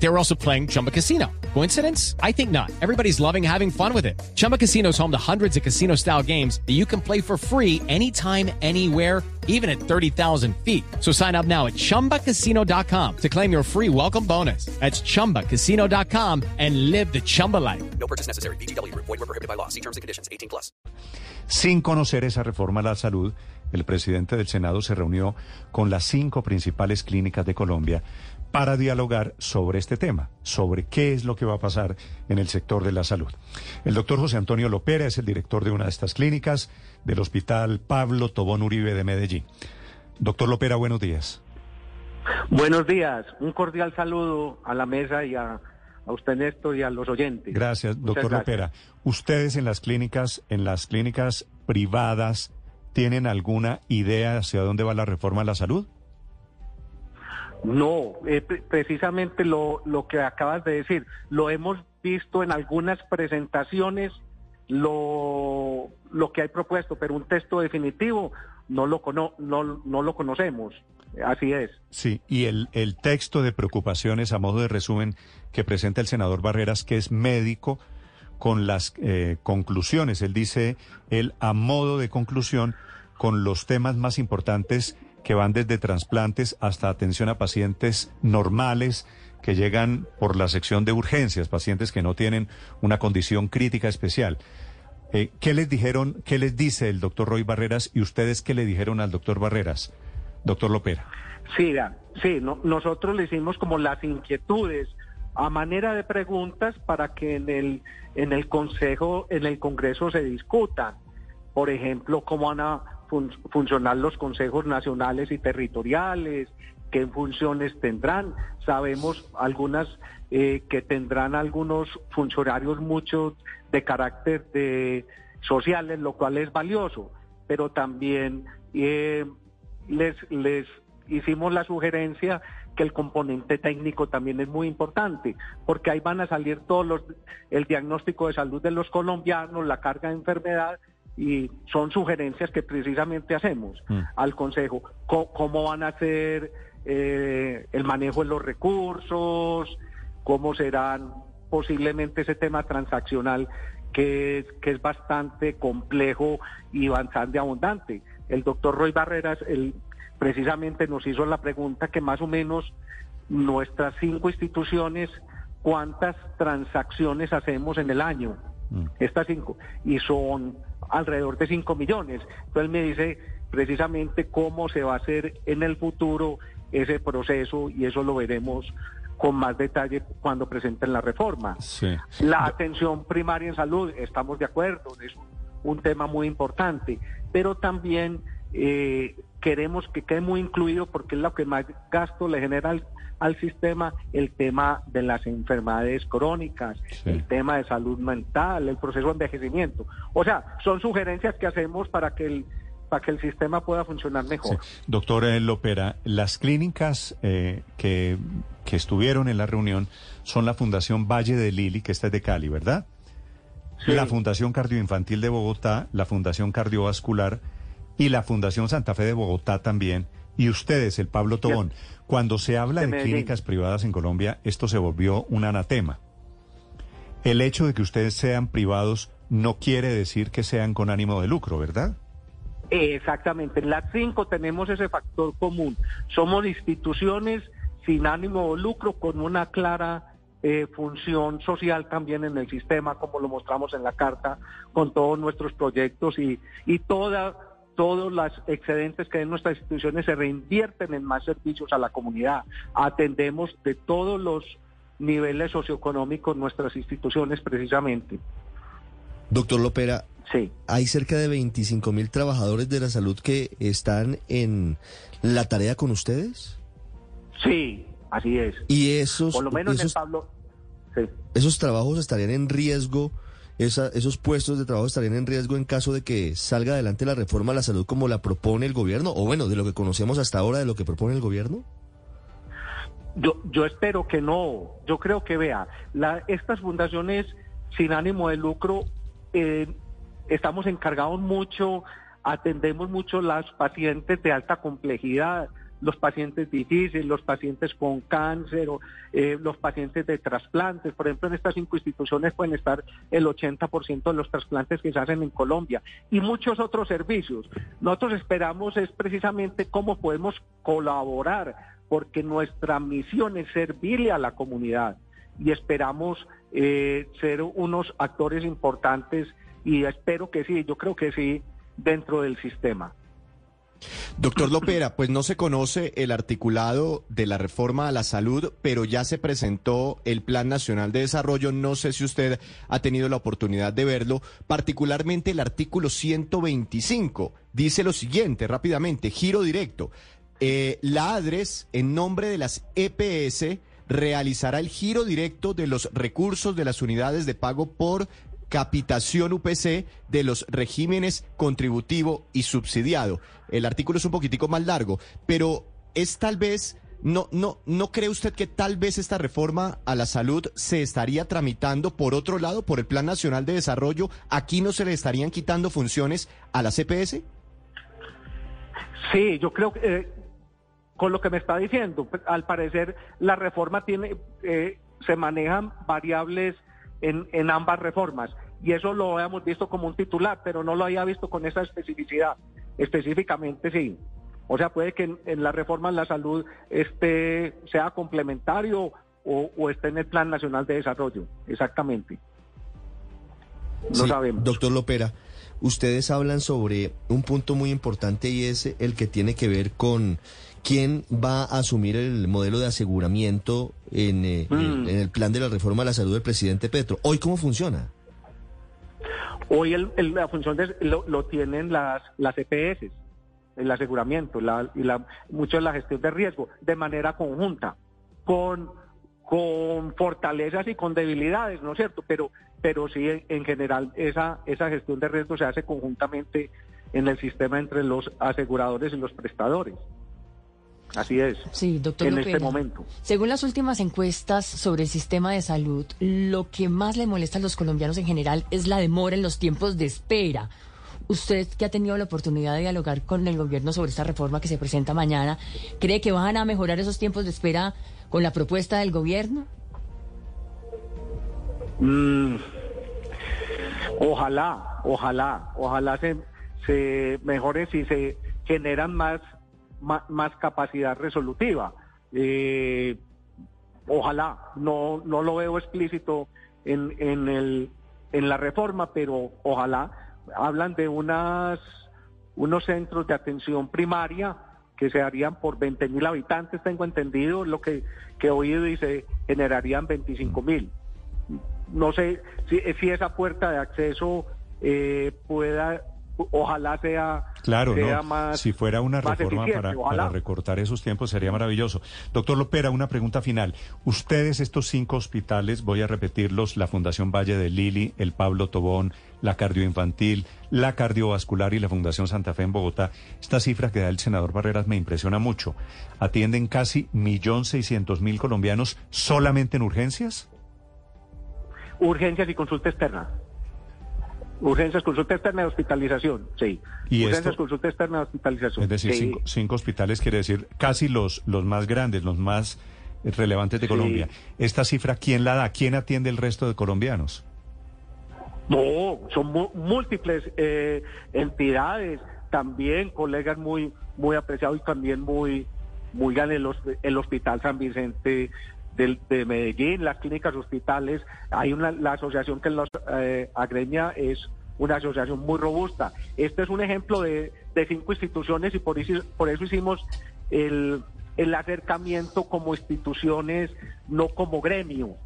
They were also playing Chumba Casino. Coincidence? I think not. Everybody's loving having fun with it. Chumba Casino is home to hundreds of casino style games that you can play for free anytime, anywhere, even at 30,000 feet. So sign up now at chumbacasino.com to claim your free welcome bonus. That's chumbacasino.com and live the Chumba life. No purchase necessary. BGW. Void were prohibited by law. See terms and conditions. 18 plus. Sin conocer esa reforma a la salud, el presidente del Senado se reunió con las cinco principales clínicas de Colombia para dialogar sobre este tema, sobre qué es lo que va a pasar en el sector de la salud. El doctor José Antonio Lopera es el director de una de estas clínicas del Hospital Pablo Tobón Uribe de Medellín. Doctor Lopera, buenos días. Buenos días, un cordial saludo a la mesa y a, a usted Néstor y a los oyentes. Gracias, Muchas doctor gracias. Lopera. ¿Ustedes en las clínicas, en las clínicas privadas, tienen alguna idea hacia dónde va la reforma a la salud? No, eh, pre- precisamente lo, lo que acabas de decir, lo hemos visto en algunas presentaciones, lo, lo que hay propuesto, pero un texto definitivo no lo, cono- no, no lo conocemos. Así es. Sí, y el, el texto de preocupaciones a modo de resumen que presenta el senador Barreras, que es médico, con las eh, conclusiones. Él dice, él a modo de conclusión, con los temas más importantes que van desde trasplantes hasta atención a pacientes normales que llegan por la sección de urgencias, pacientes que no tienen una condición crítica especial. Eh, ¿Qué les dijeron, qué les dice el doctor Roy Barreras y ustedes qué le dijeron al doctor Barreras, doctor Lopera? Sí, sí, no- nosotros le hicimos como las inquietudes a manera de preguntas para que en el en el consejo, en el Congreso se discutan. Por ejemplo, cómo van a fun- funcionar los consejos nacionales y territoriales, qué funciones tendrán. Sabemos algunas eh, que tendrán algunos funcionarios muchos de carácter de sociales, lo cual es valioso, pero también eh, les, les hicimos la sugerencia que el componente técnico también es muy importante, porque ahí van a salir todos los, el diagnóstico de salud de los colombianos, la carga de enfermedad, y son sugerencias que precisamente hacemos Mm. al Consejo. Co- ¿Cómo van a hacer eh, el manejo de los recursos? ¿Cómo serán posiblemente ese tema transaccional que, es- que es bastante complejo y bastante abundante? El doctor Roy Barreras, el, precisamente nos hizo la pregunta que más o menos nuestras cinco instituciones, ¿cuántas transacciones hacemos en el año? Mm. Estas cinco. Y son alrededor de 5 millones. Entonces me dice precisamente cómo se va a hacer en el futuro ese proceso y eso lo veremos con más detalle cuando presenten la reforma. Sí. La atención primaria en salud, estamos de acuerdo, es un, un tema muy importante, pero también eh, queremos que quede muy incluido porque es lo que más gasto le genera al, al sistema, el tema de las enfermedades crónicas, Sí. el tema de salud mental, el proceso de envejecimiento. O sea, son sugerencias que hacemos para que el, para que el sistema pueda funcionar mejor. Sí. Doctor eh, Lopera, las clínicas eh, que, que estuvieron en la reunión son la Fundación Valle de Lili, que esta es de Cali, ¿verdad? Sí. La Fundación Cardioinfantil de Bogotá, la Fundación Cardiovascular y la Fundación Santa Fe de Bogotá también. Y ustedes, el Pablo Tobón, cuando se habla De clínicas privadas en Colombia, esto se volvió un anatema. El hecho de que ustedes sean privados no quiere decir que sean con ánimo de lucro, ¿verdad? Exactamente, en las cinco tenemos ese factor común. Somos instituciones sin ánimo de lucro con una clara eh, función social también en el sistema, como lo mostramos en la carta, con todos nuestros proyectos y, y toda, todos los excedentes que hay en nuestras instituciones se reinvierten en más servicios a la comunidad. Atendemos de todos los niveles socioeconómicos nuestras instituciones precisamente. Doctor Lopera, Sí. hay cerca de 25 mil trabajadores de la salud que están en la tarea con ustedes. Sí, así es. Y esos, Por lo menos en Pablo. Sí. esos trabajos estarían en riesgo, esos puestos de trabajo estarían en riesgo en caso de que salga adelante la reforma a la salud como la propone el gobierno, o bueno, de lo que conocemos hasta ahora de lo que propone el gobierno. Yo, yo espero que no. Yo creo que vea, la, estas fundaciones sin ánimo de lucro eh, estamos encargados mucho, atendemos mucho las pacientes de alta complejidad, los pacientes difíciles, los pacientes con cáncer, eh, los pacientes de trasplantes. Por ejemplo, en estas cinco instituciones pueden estar el 80% de los trasplantes que se hacen en Colombia y muchos otros servicios. Nosotros esperamos es precisamente cómo podemos colaborar, porque nuestra misión es servirle a la comunidad y esperamos eh, ser unos actores importantes y espero que sí, yo creo que sí, dentro del sistema. Doctor Lopera, pues no se conoce el articulado de la reforma a la salud, pero ya se presentó el Plan Nacional de Desarrollo. No sé si usted ha tenido la oportunidad de verlo, particularmente el artículo 125. Dice lo siguiente, rápidamente, giro directo. Eh, la ADRES, en nombre de las EPS, realizará el giro directo de los recursos de las unidades de pago por capitación UPC de los regímenes contributivo y subsidiado. El artículo es un poquitico más largo, pero es tal vez no, no, ¿No cree usted que tal vez esta reforma a la salud se estaría tramitando por otro lado, por el Plan Nacional de Desarrollo? ¿Aquí no se le estarían quitando funciones a la CPS? Sí, yo creo que eh, con lo que me está diciendo, pues, al parecer la reforma tiene, eh, se manejan variables en, en ambas reformas. Y eso lo habíamos visto como un titular, pero no lo había visto con esa especificidad. Específicamente sí. O sea, puede que en, la reforma en la salud este sea complementario o, o, esté en el Plan Nacional de Desarrollo. Exactamente. No sabemos. Doctor Lopera, ustedes hablan sobre un punto muy importante y es el que tiene que ver con quién va a asumir el modelo de aseguramiento en, eh, mm. en, el plan de la reforma a la salud del presidente Petro. ¿Hoy cómo funciona? Hoy el, la función de, lo, tienen las, las EPS, el aseguramiento la, y la, mucho de la gestión de riesgo, de manera conjunta, con, con fortalezas y con debilidades, ¿no es cierto? Pero, pero sí, en, en general, esa, esa gestión de riesgo se hace conjuntamente en el sistema entre los aseguradores y los prestadores. Así es. Sí, doctor. En este momento. Según las últimas encuestas sobre el sistema de salud, lo que más le molesta a los colombianos en general es la demora en los tiempos de espera. Usted que ha tenido la oportunidad de dialogar con el gobierno sobre esta reforma que se presenta mañana, ¿cree que van a mejorar esos tiempos de espera con la propuesta del gobierno? Mm, ojalá, ojalá, ojalá se, se mejore si se generan más más, capacidad resolutiva. Eh, ojalá, no, no lo veo explícito en, en, el, en la reforma, pero ojalá hablan de unas, unos centros de atención primaria que se harían por 20 mil habitantes, tengo entendido, lo que, que he oído y se generarían 25 mil. No sé si, si esa puerta de acceso eh, pueda ojalá sea, claro, más. Si fuera una reforma para, recortar esos tiempos sería maravilloso. Doctor Lopera, una pregunta final. Ustedes, estos cinco hospitales, voy a repetirlos: la Fundación Valle de Lili, el Pablo Tobón, la Cardioinfantil, la Cardiovascular y la Fundación Santa Fe en Bogotá. Esta cifra que da el senador Barreras me impresiona mucho. ¿Atienden casi millón seiscientos mil colombianos solamente en urgencias? Urgencias y consulta externa. Urgencias, consulta externa de hospitalización, sí. ¿Y Urgencias, consulta externa de hospitalización. Es decir, cinco, hospitales quiere decir casi los, los más grandes, los más relevantes de Colombia. ¿Esta cifra quién la da? ¿Quién atiende el resto de colombianos? No, son múltiples eh, entidades, también colegas muy muy apreciados y también muy muy el, el Hospital San Vicente de, Medellín, las clínicas hospitales, hay una, la asociación que los eh, agremia es una asociación muy robusta. Este es un ejemplo de, cinco instituciones y por por eso hicimos el, el acercamiento como instituciones, no como gremio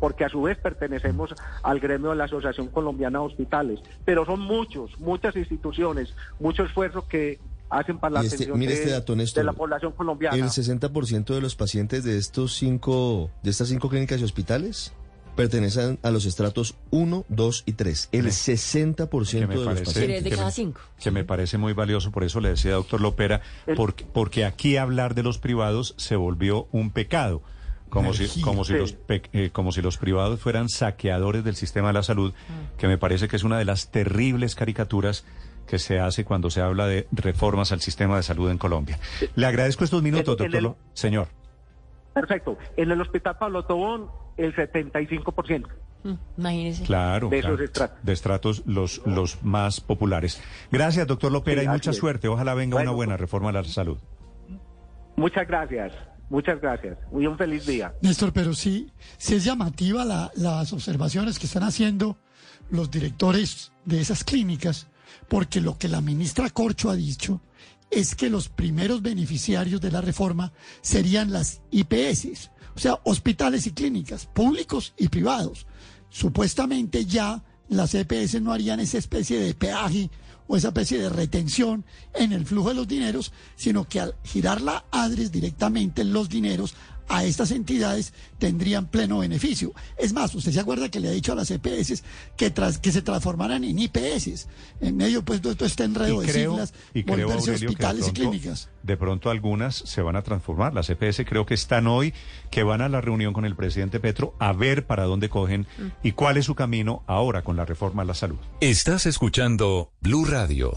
porque a su vez pertenecemos al gremio de la Asociación Colombiana de Hospitales. Pero son muchos, muchas instituciones, mucho esfuerzo que hacen para la este, atención mire este dato, Néstor, de la población colombiana. El 60% de los pacientes de estos cinco, de estas cinco clínicas y hospitales pertenecen a los estratos 1, 2 y 3. El 60% de los pacientes. De cada cinco. Que me parece muy valioso, por eso le decía doctor Lopera, porque, porque aquí hablar de los privados se volvió un pecado como si, como, si Sí. los, pe- eh, como si los privados fueran saqueadores del sistema de la salud, que me parece que es una de las terribles caricaturas que se hace cuando se habla de reformas al sistema de salud en Colombia. Le agradezco estos minutos, doctor. el- Señor. Perfecto. En el Hospital Pablo Tobón, el 75%. Mm, Imagínese. Claro, De esos claro, estratos. de estratos los, los más populares. Gracias, doctor Lopera, Sí, y mucha es. suerte. Ojalá venga una buena reforma a la salud. Muchas gracias. Muchas gracias. Y un feliz día. Néstor, pero sí, sí es llamativa la- las observaciones que están haciendo los directores de esas clínicas, porque lo que la ministra Corcho ha dicho es que los primeros beneficiarios de la reforma serían las IPS, o sea, hospitales y clínicas, públicos y privados. Supuestamente ya las EPS no harían esa especie de peaje o esa especie de retención en el flujo de los dineros, sino que al girar la ADRES directamente los dineros a estas entidades tendrían pleno beneficio. Es más, usted se acuerda que le ha dicho a las EPS que, tras, que se transformaran en IPS, en medio pues de todo este enredo de siglas, y creo, que hospitales y pronto- clínicas. De pronto algunas se van a transformar. Las EPS creo que están hoy, que van a la reunión con el presidente Petro a ver para dónde cogen y cuál es su camino ahora con la reforma a la salud. Estás escuchando Blue Radio.